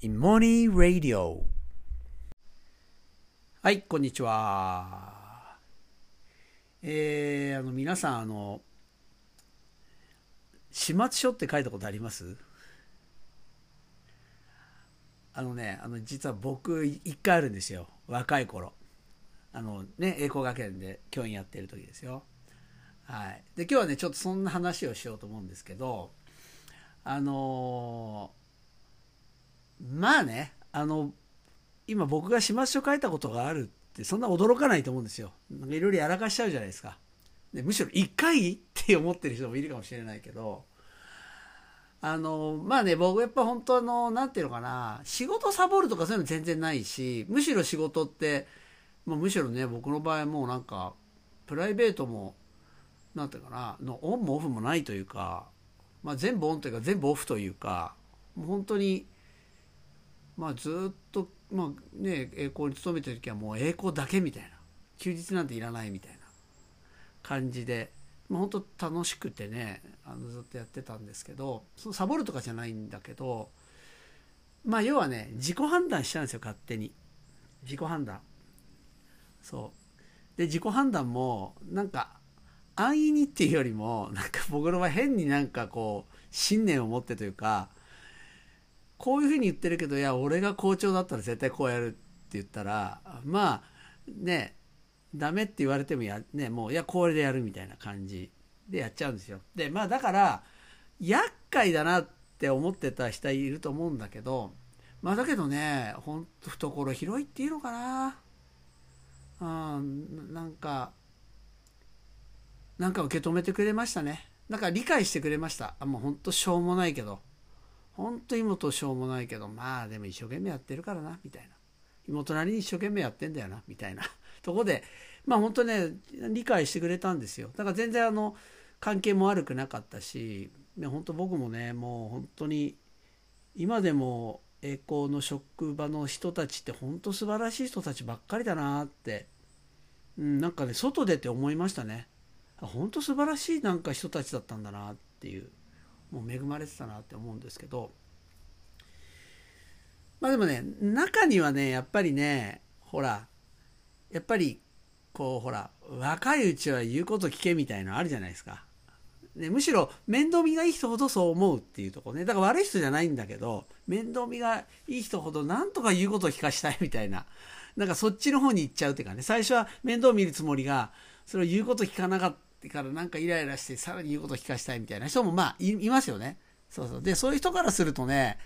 in Morning Radio. はいこんにちは。えー、あの皆さんあの始末書って書いたことあります？あのねあの実は僕一回あるんですよ。若い頃。あのね栄光学園で教員やってる時ですよ。はい。で今日はねちょっとそんな話をしようと思うんですけどあのまあねあの今僕が始末書書いたことがあるってそんな驚かないと思うんですよ。いろいろやらかしちゃうじゃないですか。でむしろ1回って思ってる人もいるかもしれないけどあのまあね僕やっぱ本当あのなんていうのかな仕事サボるとかそういうの全然ないしむしろ仕事ってもうむしろね僕の場合もうなんかプライベートもなんていうかなのオンもオフもないというか、まあ、全部オンというか全部オフというかもう本当にまあずっとまあね栄光に勤めてる時はもう栄光だけみたいな。休日なんていらないみたいな。感じで、まあ、本当楽しくてねあのずっとやってたんですけどそのサボるとかじゃないんだけどまあ要はね自己判断しちゃうんですよ勝手に。自己判断。そう。で自己判断もなんか安易にっていうよりもなんか僕の場合変になんかこう信念を持ってというかこういうふうに言ってるけどいや俺が校長だったら絶対こうやるって言ったらまあねダメって言われてもや、ね、もういやこれでやるみたいな感じでやっちゃうんですよ。でまあだから厄介だなって思ってた人いると思うんだけどまあだけどねほんと懐広いっていうのかな。うんなんかなんか受け止めてくれましたね。なんか理解してくれました。あもうほんとしょうもないけど。本当妹しょうもないけどまあでも一生懸命やってるからなみたいな。妹なりに一生懸命やってんだよなみたいな。とこでまあ本当ね理解してくれたんですよ。だから全然あの関係も悪くなかったし本当僕もねもう本当に今でも栄光の職場の人たちって本当素晴らしい人たちばっかりだなって、うん、なんかね外出て思いましたね。本当素晴らしいなんか人たちだったんだなっていうもう恵まれてたなって思うんですけどまあでもね中にはねやっぱりねほらやっぱりこうほら若いうちは言うこと聞けみたいなのあるじゃないですか。でむしろ面倒見がいい人ほどそう思うっていうとこねだから悪い人じゃないんだけど面倒見がいい人ほどなんとか言うことを聞かしたいみたいななんかそっちの方に行っちゃうっていうかね最初は面倒見るつもりがそれを言うこと聞かなかったからなんかイライラしてさらに言うこと聞かしたいみたいな人もまあいますよね。そうそう。で、そういう人からするとね、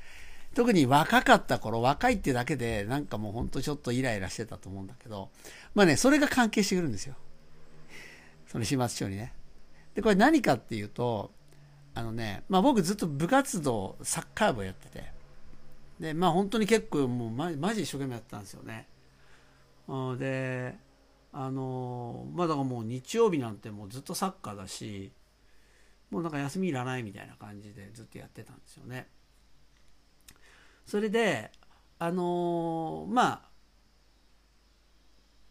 特に若かった頃、若いってだけで、なんかもうほんとちょっとイライラしてたと思うんだけど、まあね、それが関係してくるんですよ。その始末書にね。で、これ何かっていうと、あのね、まあ僕ずっと部活動、サッカー部をやってて、で、まあ本当に結構もうママジ一生懸命やってたんですよね。で、あのまあだからもう日曜日なんてもうずっとサッカーだしもうなんか休みいらないみたいな感じでずっとやってたんですよね。それであのまあ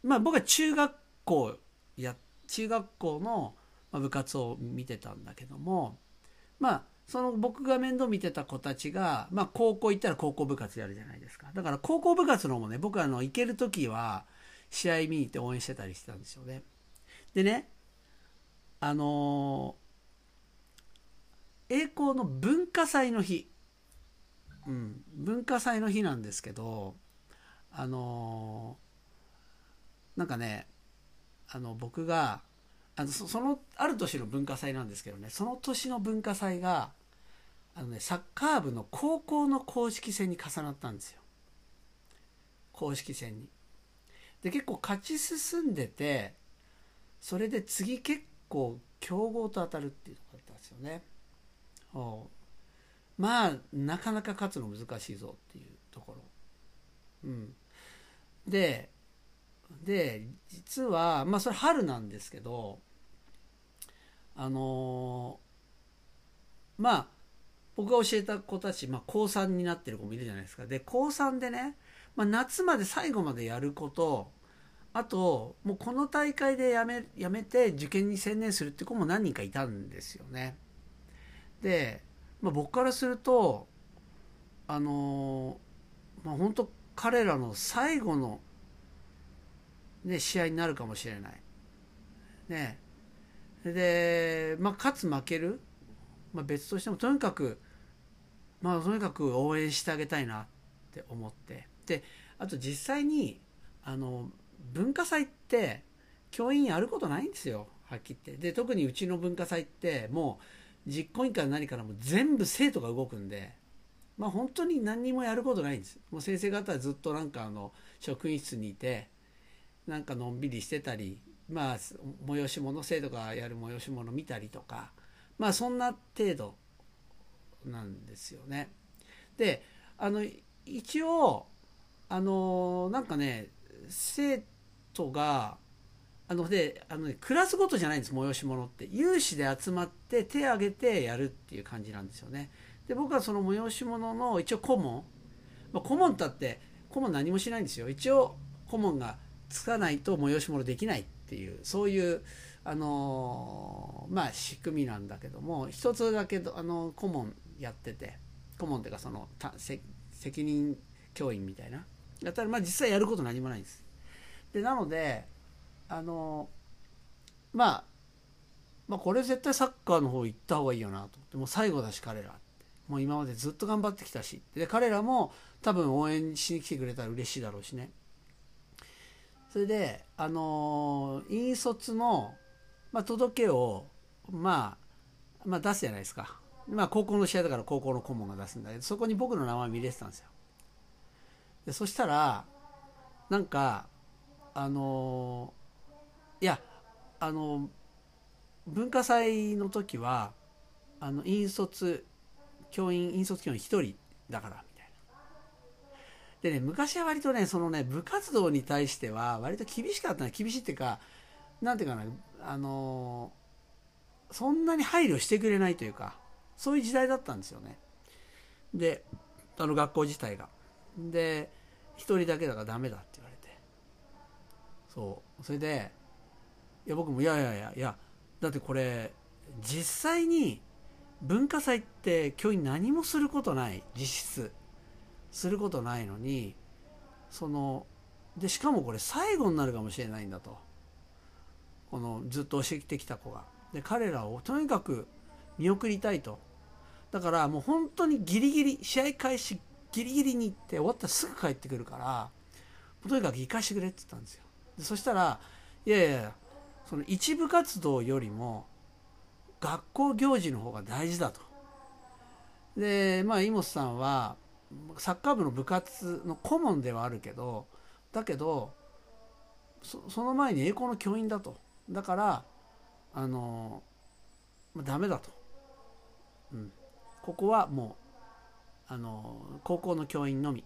まあ僕は中学校や中学校の部活を見てたんだけどもまあその僕が面倒見てた子たちが、まあ、高校行ったら高校部活やるじゃないですかだから高校部活のもね僕はあの行ける時は試合見に行って応援してたりしてたんですよね。でね、あのー、栄光の文化祭の日、うん、文化祭の日なんですけど、あのー、なんかね、あの僕があのそのある年の文化祭なんですけどねその年の文化祭があの、ね、サッカー部の高校の公式戦に重なったんですよ公式戦に。で結構勝ち進んでてそれで次結構強豪と当たるっていうところだったんですよね。まあなかなか勝つの難しいぞっていうところ。うん、でで実はまあそれ春なんですけどあのー、まあ僕が教えた子たち、まあ、高3になってる子もいるじゃないですかで高3でねまあ、夏まで最後までやることあともうこの大会でやめやめて受験に専念するって子も何人かいたんですよね。で、まあ、僕からするとあのまあ、本当彼らの最後の、ね、試合になるかもしれない。ね、で、まあ、勝つ負ける、まあ、別としてもとにかく、まあ、とにかく応援してあげたいなって思って。であと実際にあの文化祭って教員やることないんですよはっきり言って。で特にうちの文化祭ってもう実行委員から何からも全部生徒が動くんでまあ本当に何にもやることないんですもう先生方はずっとなんかあの職員室にいてなんかのんびりしてたりまあ催し物生徒がやる催し物見たりとかまあそんな程度なんですよね。であの一応あのなんかね生徒があのであの、ね、クラスごとじゃないんです催し物って。有志で集まって手を挙げてやるっていう感じなんですよね。で僕はその催し物の一応顧問、まあ、顧問だって顧問何もしないんですよ。一応顧問がつかないと催し物できないっていうそういうあのまあ仕組みなんだけども一つだけあの顧問やってて。顧問っていうかその責任教員みたいな。やったらまあ実際やること何もないんです。でなのであのまあまあこれ絶対サッカーの方行った方がいいよなとでも最後だし彼ら。もう今までずっと頑張ってきたし。で彼らも多分応援しに来てくれたら嬉しいだろうしね。それであの引率の、まあ、届けを、まあ、まあ出すじゃないですか。まあ高校の試合だから高校の顧問が出すんだけどそこに僕の名前見れてたんですよ。でそしたらなんかあのいやあの文化祭の時はあの引率教員引率教員1人だからみたいな。でね昔は割とねそのね部活動に対しては割と厳しかった厳しいっていうかなんていうかなあのそんなに配慮してくれないというかそういう時代だったんですよね。であの学校自体が。で1人だけだからダメだって言われて。そう。それでや僕もいやいやいやいやだってこれ実際に文化祭って教員何もすることない実質。することないのにそのでしかもこれ最後になるかもしれないんだと。このずっと教えてきた子が。で彼らをとにかく見送りたいと。だからもう本当にギリギリ試合開始ギリギリに行って終わったらすぐ帰ってくるからとにかく行かしてくれって言ったんですよ。でそしたらいやいやその一部活動よりも学校行事の方が大事だと。でまあ井本さんはサッカー部の部活の顧問ではあるけどだけどその前に栄光の教員だと。だからあの、まあ、ダメだと、うん、ここはもうあの高校の教員のみ。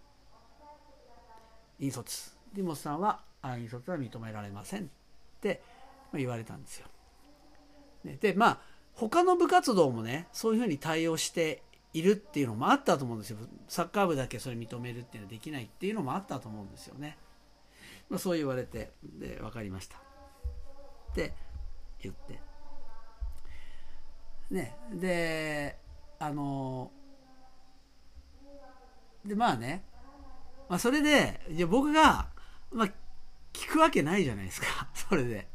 引率。リモスさんは引率は認められませんって言われたんですよ。でまあ他の部活動もねそういうふうに対応しているっていうのもあったと思うんですよ。サッカー部だけそれ認めるっていうのはできないっていうのもあったと思うんですよね、まあ、そう言われてで分かりました。って言って。ねであのでまあね、まあ、それでじゃ僕が、まあ、聞くわけないじゃないですか。それで。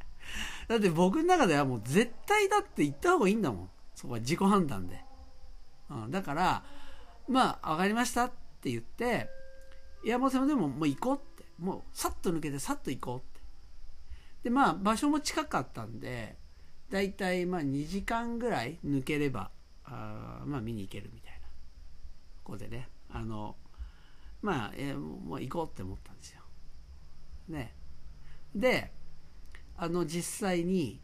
だって僕の中ではもう絶対だって言った方がいいんだもん。そこは自己判断で、うん、だからまあ分かりましたって言って山本さんでももう行こうって。もうさっと抜けてさっと行こうって。でまあ場所も近かったんでだいたいまあ2時間ぐらい抜ければあまあ見に行けるみたいな。ここでね。あのまあ、えー、もう行こうって思ったんですよ。ね。であの実際に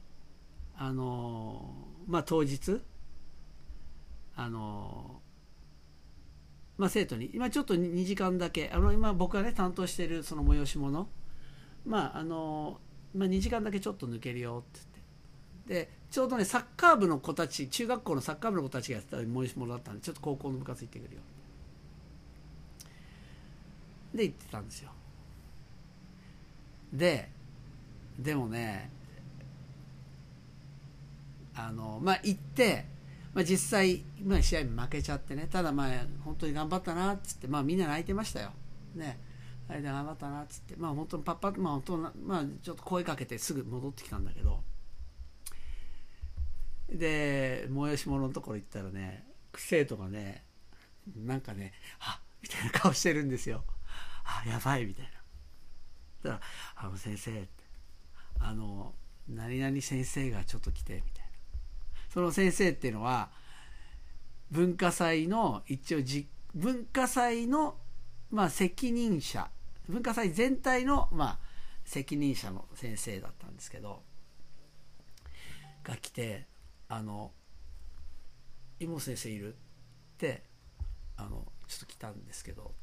あのまあ当日あのまあ生徒に今ちょっと2時間だけあの今僕がね担当しているその催し物まああの、まあ、2時間だけちょっと抜けるよって言って。でちょうどねサッカー部の子たち中学校のサッカー部の子たちがやってた催し物だったんでちょっと高校の部活行ってくるよ。で行ってたんですよ。ででもねあのまあ行って、まあ、実際、まあ、試合負けちゃってねただまあ本当に頑張ったなっつって、まあ、みんな泣いてましたよ。ね。あれで頑張ったなっつってまあ本当にパッパッまあ本当まあちょっと声かけてすぐ戻ってきたんだけど。で催し物のところ行ったらね生徒がねなんかね「あみたいな顔してるんですよ「あやばい」みたいな。だから「あの先生」って「あの何々先生がちょっと来て」みたいな。その先生っていうのは文化祭の一応じ文化祭のまあ責任者。文化祭全体のまあ責任者の先生だったんですけどが来てあの「妹先生いる?」ってあのちょっと来たんですけど。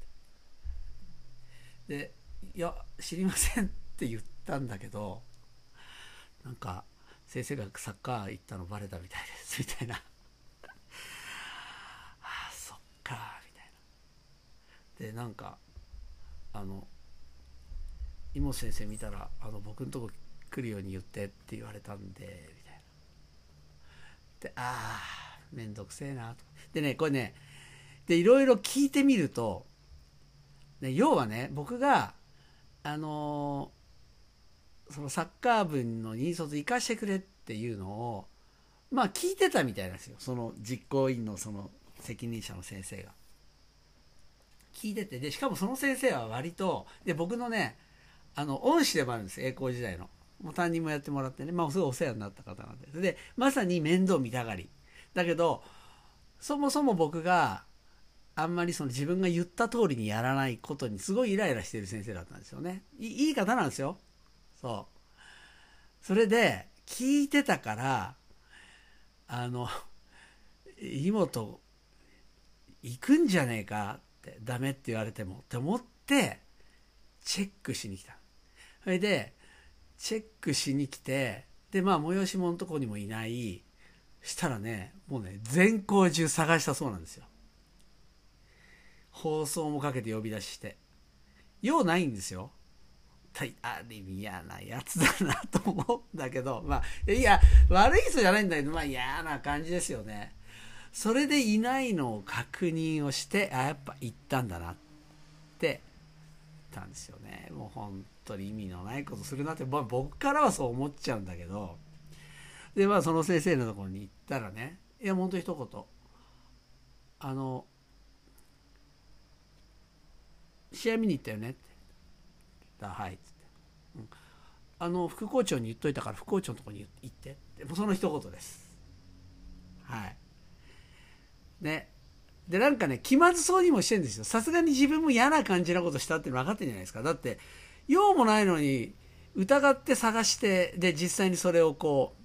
で「いや知りません」って言ったんだけどなんか先生がサッカー行ったのバレたみたいですみたいな。あそっかみたいな。でなんかあの妹先生見たらあの僕のとこ来るように言ってって言われたんでみたいな。でああめんどくせえな。とでねこれねでいろいろ聞いてみると、ね、要はね僕があのー、そのサッカー部の引率行かしてくれっていうのをまあ聞いてたみたいなんですよ。その実行委員のその責任者の先生が。聞いてて。でしかもその先生は割とで僕のねあの恩師でもあるんです。栄光時代の。もう担任もやってもらってね。まあすごいお世話になった方なんで。でまさに面倒見たがり。だけどそもそも僕があんまりその自分が言った通りにやらないことにすごいイライラしてる先生だったんですよね。いい方なんですよ。そう。それで聞いてたからあの妹行くんじゃねえかってダメって言われてもって思ってチェックしに来た。それでチェックしに来てでまあ催し物のとこにもいない。したらねもうね全校中探したそうなんですよ。放送もかけて呼び出しして。用ないんですよ。ある意味嫌なやつだなと思うんだけど まあいや悪い人じゃないんだけどまあ嫌な感じですよね。それでいないのを確認をしてあやっぱ行ったんだなって言ったんですよね。もう本当に意味のないことするなって、まあ、僕からはそう思っちゃうんだけど。でまあその先生のところに行ったらねいや本当一言。あの試合見に行ったよねって。ったはいっつって、うん、あの副校長に言っといたから副校長のとこに行って。ってもその一言です。はい。ね。でなんかね気まずそうにもしてるんですよ。さすがに自分も嫌な感じなことしたって分かってるじゃないですか。だって用もないのに疑って探してで実際にそれをこ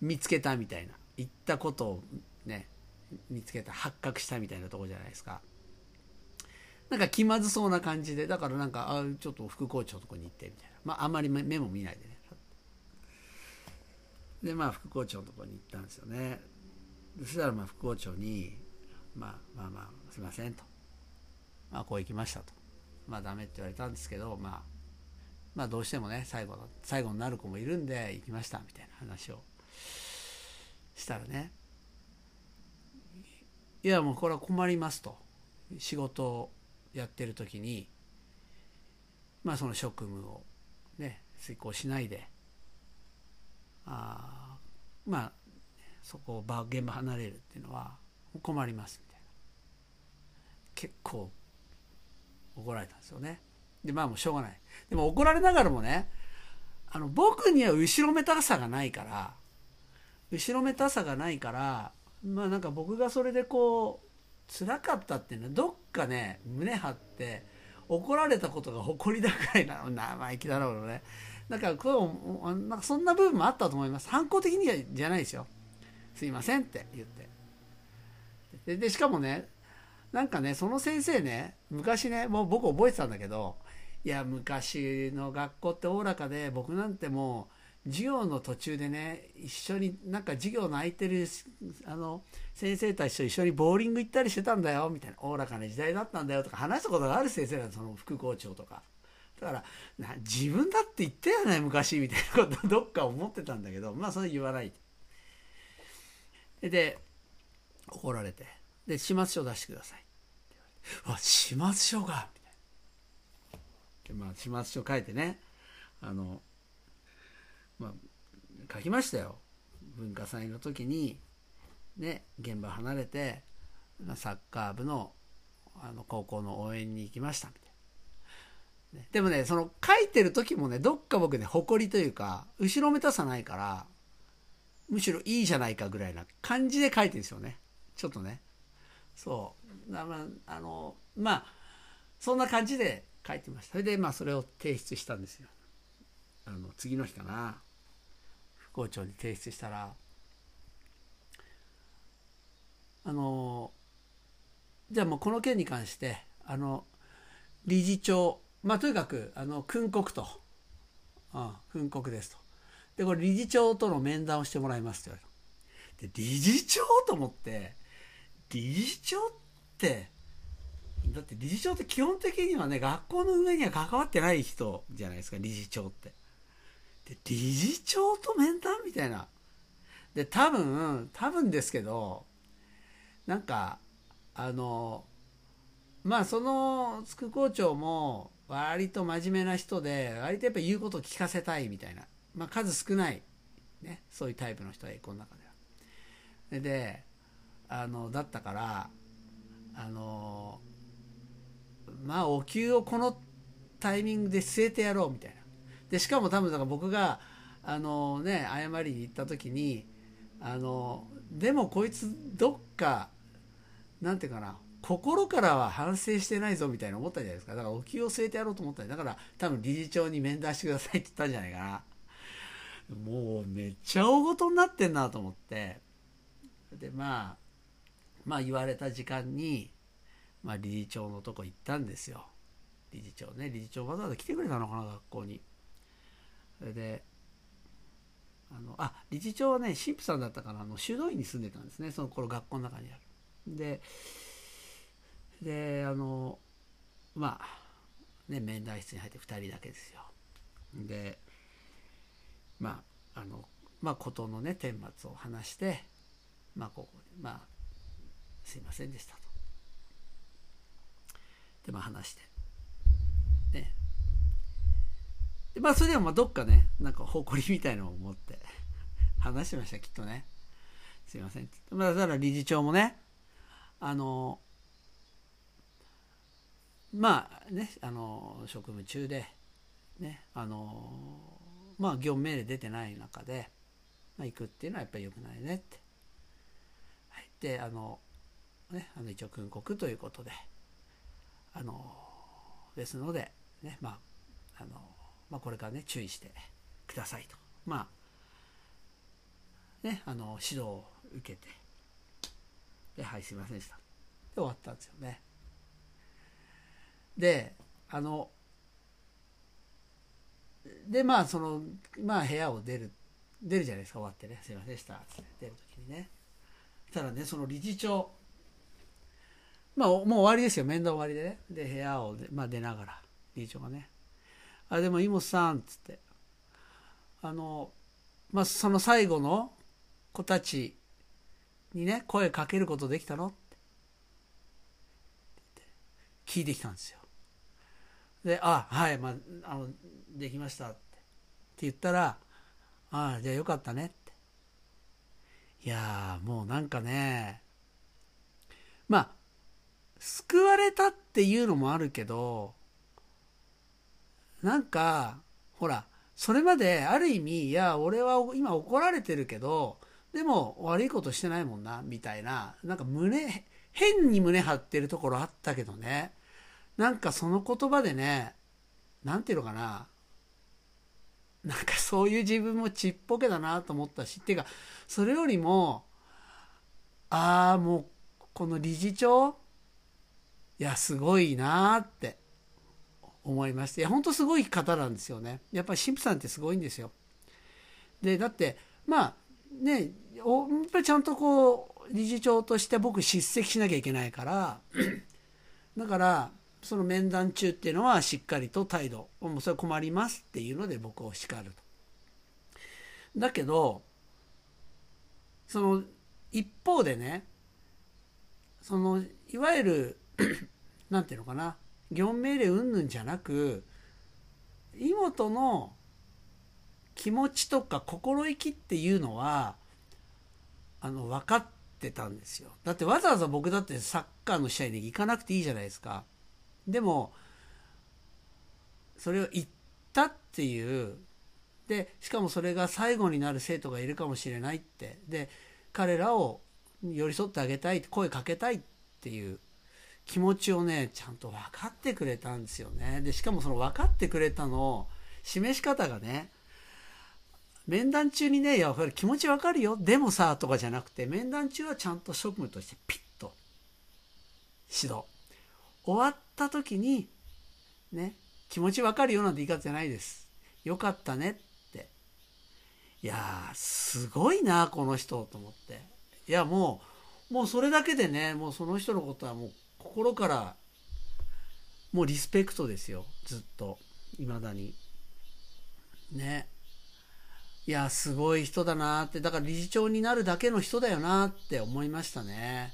う見つけたみたいな。言ったことをね見つけた発覚したみたいなとこじゃないですか。なんか気まずそうな感じでだからなんかあちょっと副校長のとこに行ってみたいな。まああんまり目も見ないでね。でまあ副校長のとこに行ったんですよね。そしたらまあ副校長に、まあ、まあまあすいませんと。まあこう行きましたと。まあダメって言われたんですけどまあまあどうしてもね最後の最後になる子もいるんで行きましたみたいな話をしたらね。いやもうこれは困りますと。仕事やってる時にまあその職務をね遂行しないであまあそこを場現場離れるっていうのは困りますみたいな。結構怒られたんですよね。でまあもうしょうがない。でも怒られながらもねあの僕には後ろめたさがないから後ろめたさがないからまあなんか僕がそれでこう辛かったっていうのはどっかね胸張って怒られたことが誇りだくらいな生意気だろうね。だからこうなんかそんな部分もあったと思います。反抗的にはじゃないですよ。すいませんって言って。でしかもねなんかねその先生ね昔ねもう僕覚えてたんだけどいや昔の学校っておおらかで僕なんてもう授業の途中でね一緒になんか授業の空いてるあの先生たちと一緒にボーリング行ったりしてたんだよみたいな。おおらかな時代だったんだよとか話したことがある先生なその副校長とか。だからな自分だって言ったよね昔みたいなことどっか思ってたんだけどまあそれ言わない。で怒られて。で始末書出してください。って言わ「始末書が」みたいな、まあ、始末書書いてねあの、まあ、書きましたよ。文化祭の時にね現場離れてサッカー部のあの高校の応援に行きましたみたいな、ね、でもねその書いてる時もねどっか僕ね誇りというか後ろめたさないからむしろいいじゃないかぐらいな感じで書いてるんですよね。ちょっとね。そう。だまああのまあそんな感じで書いてました。それでまあそれを提出したんですよ。あの次の日かな。校長に提出したらあのじゃあもうこの件に関してあの理事長まあとにかくあの訓告と、うん、訓告ですと。でこれ理事長との面談をしてもらいますって言われで理事長と思って理事長ってだって理事長って基本的にはね学校の上には関わってない人じゃないですか理事長って。で理事長と面みたいなで多分多分ですけどなんかあのまあその副校長も割と真面目な人で割とやっぱ言うことを聞かせたいみたいな、まあ、数少ない、ね、そういうタイプの人はこの中では。であのだったからあのまあお給をこのタイミングで据えてやろうみたいな。でしかも多分だから僕があのね謝りに行った時にあのでもこいつどっかなんていうかな心からは反省してないぞみたいな思ったじゃないですか。だからお気を据えてやろうと思っただ。から多分理事長に面談してくださいって言ったんじゃないかな。もうめっちゃ大ごとになってんなと思って。でまあまあ言われた時間に、まあ、理事長のとこ行ったんですよ。理事長ね理事長わざわざ来てくれたのかな学校に。それであのあ理事長はね神父さんだったからあの修道院に住んでたんですねその頃学校の中にある。でであのまあね面談室に入って2人だけですよ。でまああのまあ事のね顛末を話してまあここでまあすいませんでしたと。でまあ話して。ね。まあそれでもまあどっかねなんか誇りみたいのを持って 話しましたきっとね。すいません。まあだから理事長もねあのまあねあの職務中でねあのまあ業務命令出てない中で、まあ、行くっていうのはやっぱり良くないねって。はい、であのねあの一応訓告ということであのですのでねまああのまあ、これからね注意してくださいと。まあねあの指導を受けて。ではいすいませんでした。で終わったんですよね。であのでまあそのまあ部屋を出る出るじゃないですか。終わってね。すいませんでした。って出る時にね。たらねその理事長まあもう終わりですよ。面倒終わりでね。で部屋を、まあ、出ながら理事長がね「あでも井本さん」っつって。あのまあその最後の子たちにね声かけることできたのって。聞いてきたんですよ。で「あはいまああのできました」ってって言ったら「ああじゃあよかったね」って。いやもうなんかねまあ救われたっていうのもあるけどなんかほらそれまである意味いや俺は今怒られてるけどでも悪いことしてないもんなみたいななんか胸変に胸張ってるところあったけどね。なんかその言葉でね何て言うのかな。なんかそういう自分もちっぽけだなと思ったしっていうかそれよりもああもうこの理事長？いやすごいなーって。思いましていや本当すごい方なんですよねやっぱり神父さんってすごいんですよでだってまあねやっぱりちゃんとこう理事長として僕叱責しなきゃいけないからだからその面談中っていうのはしっかりと態度もうそれ困りますっていうので僕を叱ると。だけどその一方でねそのいわゆる何て言うのかな業務命令云々じゃなく妹の気持ちとか心意気っていうのはあの分かってたんですよ。だってわざわざ僕だってサッカーの試合に行かなくていいじゃないですか。でもそれを言ったっていう。でしかもそれが最後になる生徒がいるかもしれないって。で彼らを寄り添ってあげたい声かけたいっていう。気持ちをねちゃんと分かってくれたんですよねでしかもその分かってくれたの示し方がね面談中にね、いや、気持ちわかるよ。でもさ、とかじゃなくて、面談中はちゃんと職務としてピッと指導。終わった時に、ね、気持ちわかるよなんて言い方じゃないです。よかったねって。いや、すごいな、この人、と思って。いや、もう、もうそれだけでね、もうその人のことはもう心から、もうリスペクトですよ。ずっと。未だに。ね。いや、すごい人だなって、だから理事長になるだけの人だよなって思いましたね。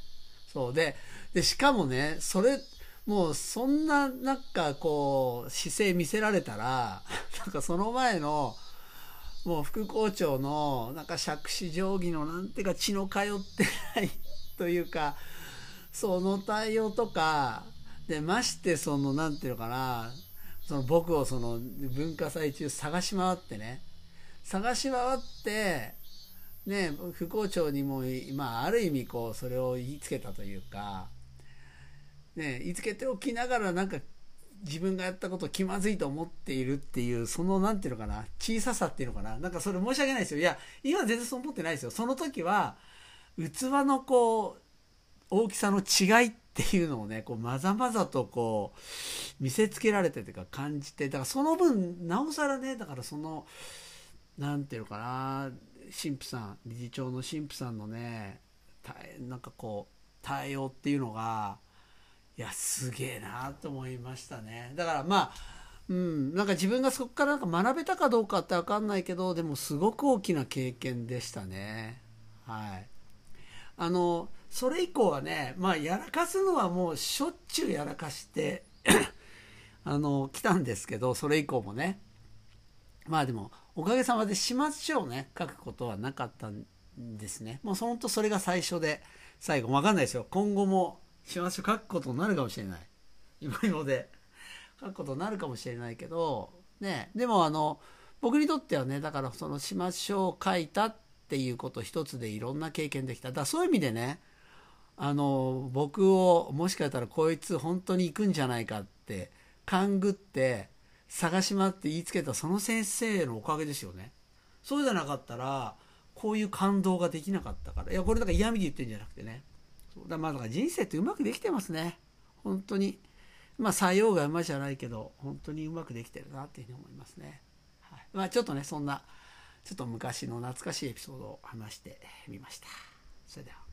そうで、で、しかもね、それ、もうそんななんかこう姿勢見せられたら、なんかその前の、もう副校長のなんか杓子定規のなんていうか血の通ってないというか、その対応とか、で、ましてそのなんていうのかな、その僕をその文化祭中探し回ってね、探し回ってね副校長にも、まあ、ある意味こうそれを言いつけたというか、ね、言いつけておきながらなんか自分がやったこと気まずいと思っているっていうそのなんていうのかな小ささっていうのかななんかそれ申し訳ないですよ。いや今全然そう思ってないですよ。その時は器のこう大きさの違いっていうのをねこうまざまざとこう見せつけられてというか感じてだからその分なおさらねだからそのなんていうのかな神父さん理事長の神父さんのねなんかこう対応っていうのがいやすげえなと思いましたね。だからまあうんなんか自分がそこからなんか学べたかどうかって分かんないけどでもすごく大きな経験でしたね。はい。あのそれ以降はねまあやらかすのはもうしょっちゅうやらかして あの来たんですけどそれ以降もね。まあでもおかげさまで始末書をね書くことはなかったんですね。もう本当それが最初で最後分かんないですよ。今後も始末書書くことになるかもしれない。今今で書くことになるかもしれないけどね。でもあの僕にとってはねだからその始末書を書いたっていうこと一つでいろんな経験できた。だからそういう意味でねあの僕をもしかしたらこいつ本当に行くんじゃないかって勘ぐって探し回って言いつけたその先生のおかげですよね。そうじゃなかったらこういう感動ができなかったから。いやこれだから嫌味で言ってるんじゃなくてね。そうだまあだから人生ってうまくできてますね。本当に。まあ採用が馬じゃないけど本当にうまくできてるなっていうふうに思いますね、はい、まあちょっとねそんなちょっと昔の懐かしいエピソードを話してみました。それでは。